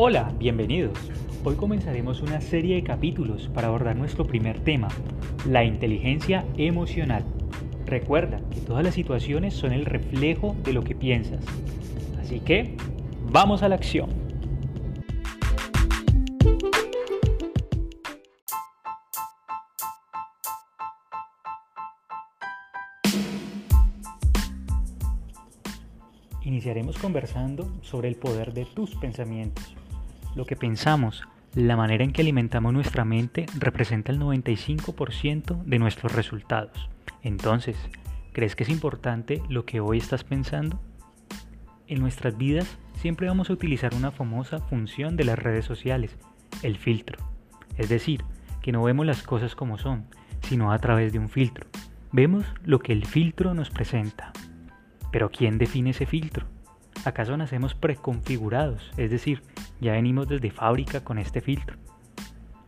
Hola, bienvenidos. Hoy comenzaremos una serie de capítulos para abordar nuestro primer tema, la inteligencia emocional. Recuerda que todas las situaciones son el reflejo de lo que piensas. Así que, vamos a la acción. Iniciaremos conversando sobre el poder de tus pensamientos. Lo que pensamos, la manera en que alimentamos nuestra mente representa el 95% de nuestros resultados. Entonces, ¿crees que es importante lo que hoy estás pensando? En nuestras vidas siempre vamos a utilizar una famosa función de las redes sociales, el filtro. Es decir, que no vemos las cosas como son, sino a través de un filtro. Vemos lo que el filtro nos presenta. Pero ¿quién define ese filtro? ¿Acaso nacemos preconfigurados? Es decir, ya venimos desde fábrica con este filtro.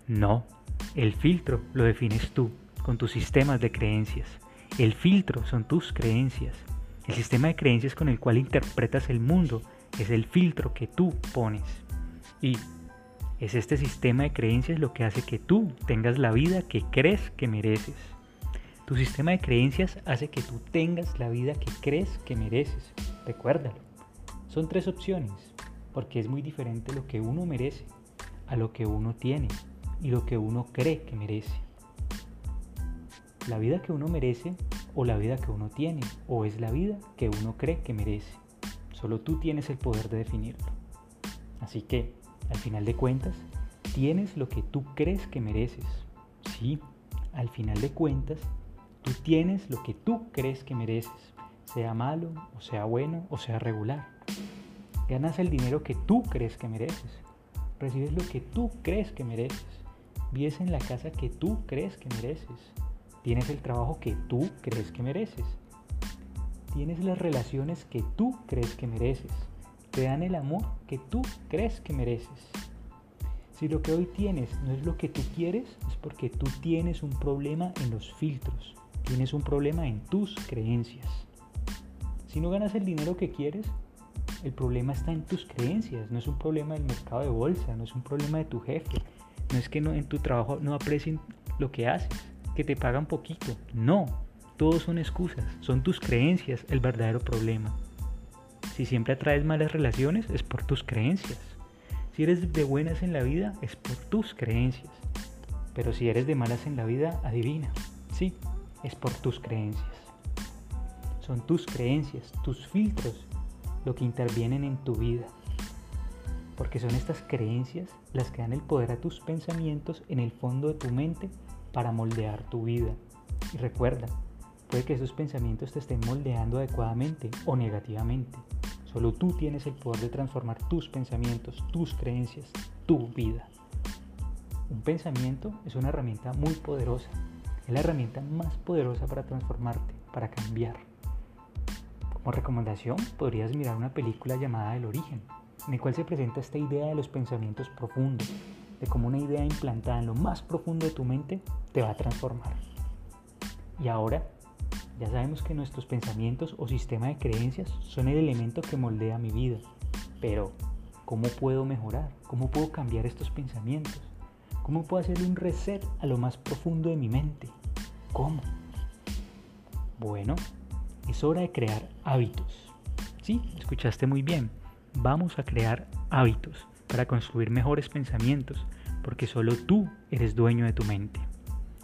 No, el filtro lo defines tú, con tus sistemas de creencias. El filtro son tus creencias. El sistema de creencias con el cual interpretas el mundo es el filtro que tú pones. Y es este sistema de creencias lo que hace que tú tengas la vida que crees que mereces. Tu sistema de creencias hace que tú tengas la vida que crees que mereces. Recuérdalo. Son tres opciones porque es muy diferente lo que uno merece a lo que uno tiene y lo que uno cree que merece. La vida que uno merece o la vida que uno tiene o es la vida que uno cree que merece. Solo tú tienes el poder de definirlo. Así que, al final de cuentas, tienes lo que tú crees que mereces. Sí, al final de cuentas, tú tienes lo que tú crees que mereces, sea malo o sea bueno o sea regular. Ganas el dinero que tú crees que mereces. Recibes lo que tú crees que mereces. Vives en la casa que tú crees que mereces. Tienes el trabajo que tú crees que mereces. Tienes las relaciones que tú crees que mereces. Te dan el amor que tú crees que mereces. Si lo que hoy tienes no es lo que tú quieres, es porque tú tienes un problema en los filtros. Tienes un problema en tus creencias. Si no ganas el dinero que quieres, el problema está en tus creencias, no es un problema del mercado de bolsa, no es un problema de tu jefe, no es que en tu trabajo no aprecien lo que haces, que te pagan poquito, no, todos son excusas, son tus creencias el verdadero problema. Si siempre atraes malas relaciones es por tus creencias. Si eres de buenas en la vida es por tus creencias. Pero si eres de malas en la vida, adivina, sí, es por tus creencias. Son tus creencias, tus filtros lo que intervienen en tu vida. Porque son estas creencias las que dan el poder a tus pensamientos en el fondo de tu mente para moldear tu vida. Y recuerda, puede que esos pensamientos te estén moldeando adecuadamente o negativamente. Solo tú tienes el poder de transformar tus pensamientos, tus creencias, tu vida. Un pensamiento es una herramienta muy poderosa. Es la herramienta más poderosa para transformarte, para cambiar. Como recomendación, podrías mirar una película llamada El origen, en el cual se presenta esta idea de los pensamientos profundos, de cómo una idea implantada en lo más profundo de tu mente te va a transformar. Y ahora, ya sabemos que nuestros pensamientos o sistema de creencias son el elemento que moldea mi vida. Pero, ¿cómo puedo mejorar? ¿Cómo puedo cambiar estos pensamientos? ¿Cómo puedo hacerle un reset a lo más profundo de mi mente? ¿Cómo? Bueno, es hora de crear hábitos. Sí, escuchaste muy bien. Vamos a crear hábitos para construir mejores pensamientos, porque solo tú eres dueño de tu mente.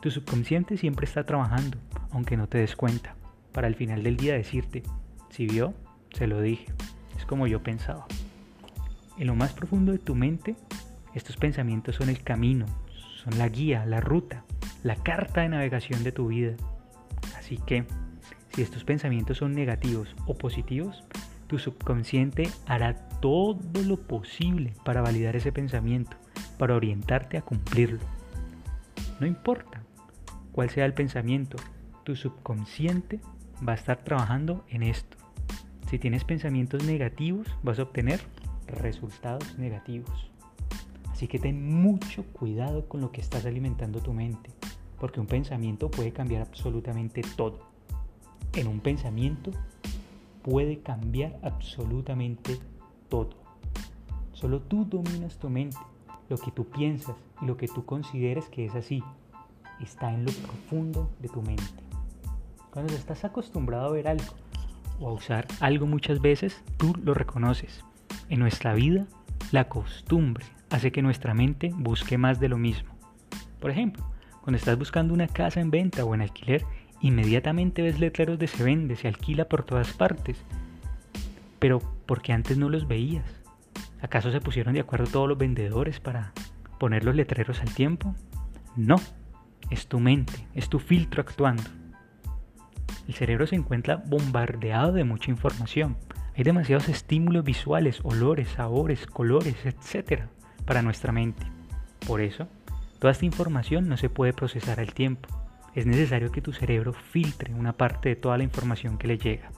Tu subconsciente siempre está trabajando, aunque no te des cuenta, para al final del día decirte, si vio, se lo dije, es como yo pensaba. En lo más profundo de tu mente, estos pensamientos son el camino, son la guía, la ruta, la carta de navegación de tu vida. Así que si estos pensamientos son negativos o positivos, tu subconsciente hará todo lo posible para validar ese pensamiento, para orientarte a cumplirlo. No importa cuál sea el pensamiento, tu subconsciente va a estar trabajando en esto. Si tienes pensamientos negativos, vas a obtener resultados negativos. Así que ten mucho cuidado con lo que estás alimentando tu mente, porque un pensamiento puede cambiar absolutamente todo en un pensamiento puede cambiar absolutamente todo. Solo tú dominas tu mente. Lo que tú piensas y lo que tú consideres que es así está en lo profundo de tu mente. Cuando estás acostumbrado a ver algo o a usar algo muchas veces, tú lo reconoces. En nuestra vida, la costumbre hace que nuestra mente busque más de lo mismo. Por ejemplo, cuando estás buscando una casa en venta o en alquiler, inmediatamente ves letreros de se vende, se alquila por todas partes. Pero porque antes no los veías. ¿Acaso se pusieron de acuerdo todos los vendedores para poner los letreros al tiempo? No, es tu mente, es tu filtro actuando. El cerebro se encuentra bombardeado de mucha información. Hay demasiados estímulos visuales, olores, sabores, colores, etc. para nuestra mente. Por eso, toda esta información no se puede procesar al tiempo. Es necesario que tu cerebro filtre una parte de toda la información que le llega.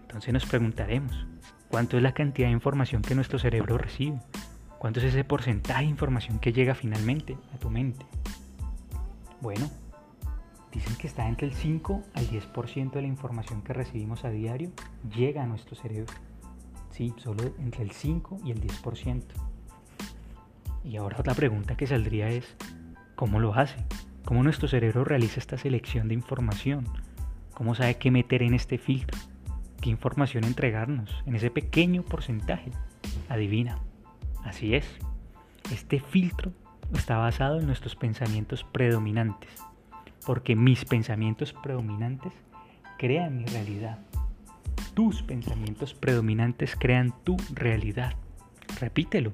Entonces nos preguntaremos, ¿cuánto es la cantidad de información que nuestro cerebro recibe? ¿Cuánto es ese porcentaje de información que llega finalmente a tu mente? Bueno, dicen que está entre el 5 al 10% de la información que recibimos a diario llega a nuestro cerebro. Sí, solo entre el 5 y el 10%. Y ahora otra pregunta que saldría es, ¿cómo lo hace? ¿Cómo nuestro cerebro realiza esta selección de información? ¿Cómo sabe qué meter en este filtro? ¿Qué información entregarnos en ese pequeño porcentaje? Adivina. Así es. Este filtro está basado en nuestros pensamientos predominantes, porque mis pensamientos predominantes crean mi realidad. Tus pensamientos predominantes crean tu realidad. Repítelo.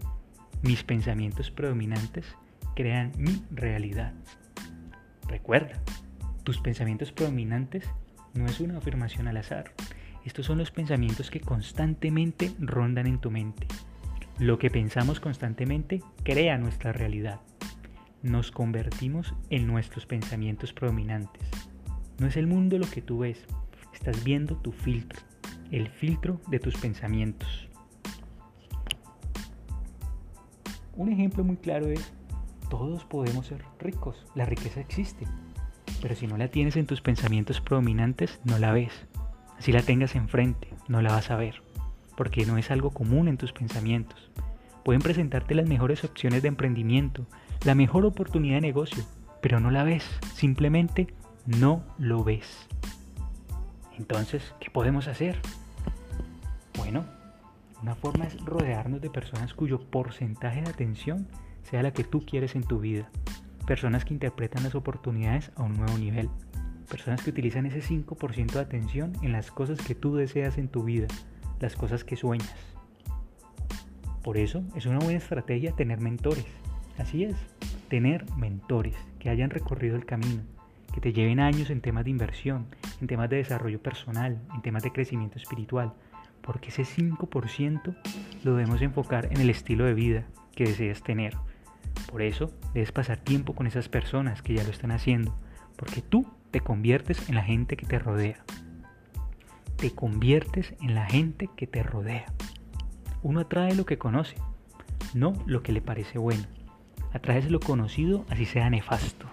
Mis pensamientos predominantes crean mi realidad. Recuerda, tus pensamientos predominantes no es una afirmación al azar. Estos son los pensamientos que constantemente rondan en tu mente. Lo que pensamos constantemente crea nuestra realidad. Nos convertimos en nuestros pensamientos predominantes. No es el mundo lo que tú ves, estás viendo tu filtro, el filtro de tus pensamientos. Un ejemplo muy claro es, todos podemos ser ricos, la riqueza existe, pero si no la tienes en tus pensamientos predominantes, no la ves. Si la tengas enfrente, no la vas a ver porque no es algo común en tus pensamientos. Pueden presentarte las mejores opciones de emprendimiento, la mejor oportunidad de negocio, pero no la ves, simplemente no lo ves. Entonces, ¿qué podemos hacer? Bueno, una forma es rodearnos de personas cuyo porcentaje de atención sea la que tú quieres en tu vida. Personas que interpretan las oportunidades a un nuevo nivel. Personas que utilizan ese 5% de atención en las cosas que tú deseas en tu vida las cosas que sueñas. Por eso es una buena estrategia tener mentores. Así es, tener mentores que hayan recorrido el camino, que te lleven años en temas de inversión, en temas de desarrollo personal, en temas de crecimiento espiritual, porque ese 5% lo debemos enfocar en el estilo de vida que deseas tener. Por eso debes pasar tiempo con esas personas que ya lo están haciendo, porque tú te conviertes en la gente que te rodea te conviertes en la gente que te rodea. Uno atrae lo que conoce, no lo que le parece bueno. Atraes lo conocido así sea nefasto,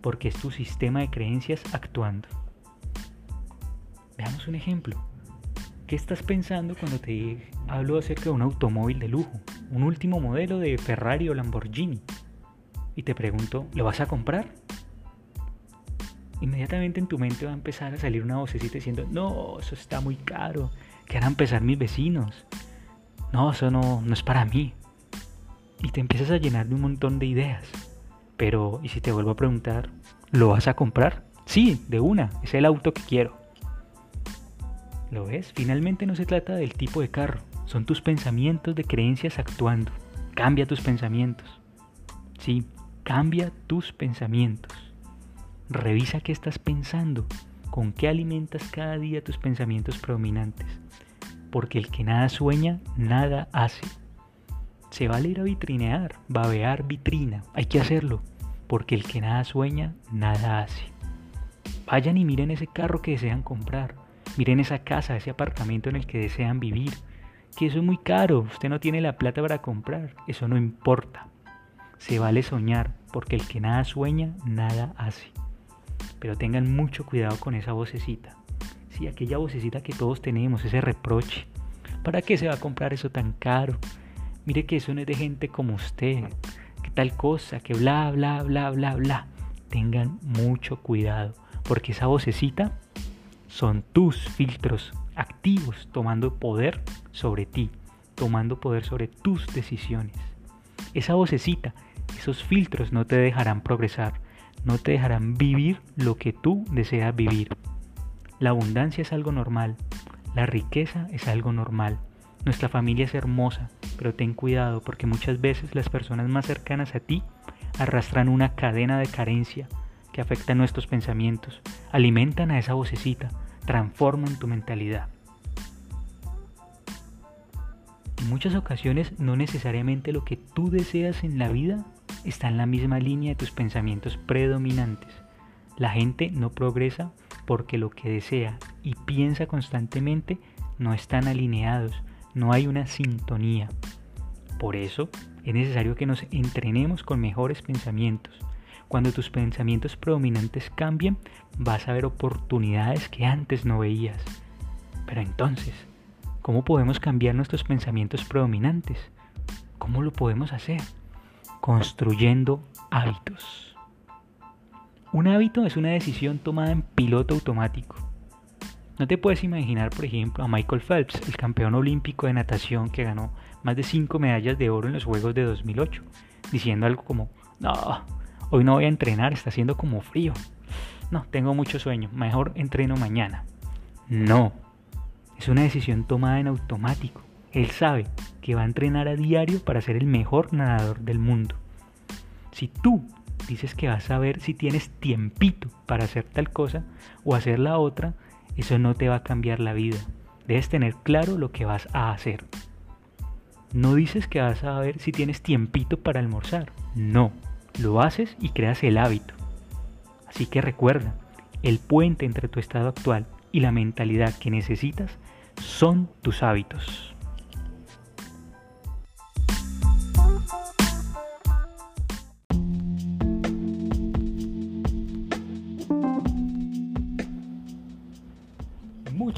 porque es tu sistema de creencias actuando. Veamos un ejemplo. ¿Qué estás pensando cuando te hablo acerca de un automóvil de lujo, un último modelo de Ferrari o Lamborghini? Y te pregunto, ¿lo vas a comprar? inmediatamente en tu mente va a empezar a salir una vocecita diciendo, no, eso está muy caro, que a empezar mis vecinos, no, eso no, no es para mí. Y te empiezas a llenar de un montón de ideas. Pero, ¿y si te vuelvo a preguntar, ¿lo vas a comprar? Sí, de una, es el auto que quiero. ¿Lo ves? Finalmente no se trata del tipo de carro, son tus pensamientos de creencias actuando. Cambia tus pensamientos. Sí, cambia tus pensamientos. Revisa qué estás pensando, con qué alimentas cada día tus pensamientos predominantes. Porque el que nada sueña, nada hace. Se vale ir a vitrinear, babear vitrina, hay que hacerlo, porque el que nada sueña, nada hace. Vayan y miren ese carro que desean comprar, miren esa casa, ese apartamento en el que desean vivir, que eso es muy caro, usted no tiene la plata para comprar, eso no importa. Se vale soñar, porque el que nada sueña, nada hace. Pero tengan mucho cuidado con esa vocecita. Si aquella vocecita que todos tenemos, ese reproche. ¿Para qué se va a comprar eso tan caro? Mire que eso no es de gente como usted, que tal cosa, que bla, bla, bla, bla, bla. Tengan mucho cuidado, porque esa vocecita son tus filtros activos tomando poder sobre ti, tomando poder sobre tus decisiones. Esa vocecita, esos filtros no te dejarán progresar, no te dejarán vivir lo que tú deseas vivir. La abundancia es algo normal, la riqueza es algo normal, nuestra familia es hermosa, pero ten cuidado porque muchas veces las personas más cercanas a ti arrastran una cadena de carencia que afecta nuestros pensamientos, alimentan a esa vocecita, transforman tu mentalidad. En muchas ocasiones no necesariamente lo que tú deseas en la vida está en la misma línea de tus pensamientos predominantes. La gente no progresa porque lo que desea y piensa constantemente no están alineados, no hay una sintonía. Por eso es necesario que nos entrenemos con mejores pensamientos. Cuando tus pensamientos predominantes cambien, vas a ver oportunidades que antes no veías. Pero entonces, ¿cómo podemos cambiar nuestros pensamientos predominantes? ¿Cómo lo podemos hacer? Construyendo hábitos. Un hábito es una decisión tomada en piloto automático. No te puedes imaginar, por ejemplo, a Michael Phelps, el campeón olímpico de natación que ganó más de 5 medallas de oro en los Juegos de 2008, diciendo algo como, no, hoy no voy a entrenar, está haciendo como frío. No, tengo mucho sueño, mejor entreno mañana. No, es una decisión tomada en automático. Él sabe que va a entrenar a diario para ser el mejor nadador del mundo. Si tú dices que vas a ver si tienes tiempito para hacer tal cosa o hacer la otra, eso no te va a cambiar la vida. Debes tener claro lo que vas a hacer. No dices que vas a ver si tienes tiempito para almorzar. No, lo haces y creas el hábito. Así que recuerda, el puente entre tu estado actual y la mentalidad que necesitas son tus hábitos.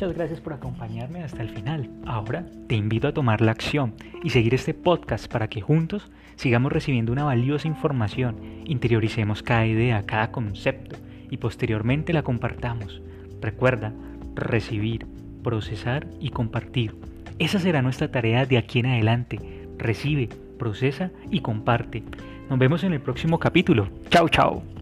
Muchas gracias por acompañarme hasta el final. Ahora te invito a tomar la acción y seguir este podcast para que juntos sigamos recibiendo una valiosa información, interioricemos cada idea, cada concepto y posteriormente la compartamos. Recuerda, recibir, procesar y compartir. Esa será nuestra tarea de aquí en adelante. Recibe, procesa y comparte. Nos vemos en el próximo capítulo. Chao, chao.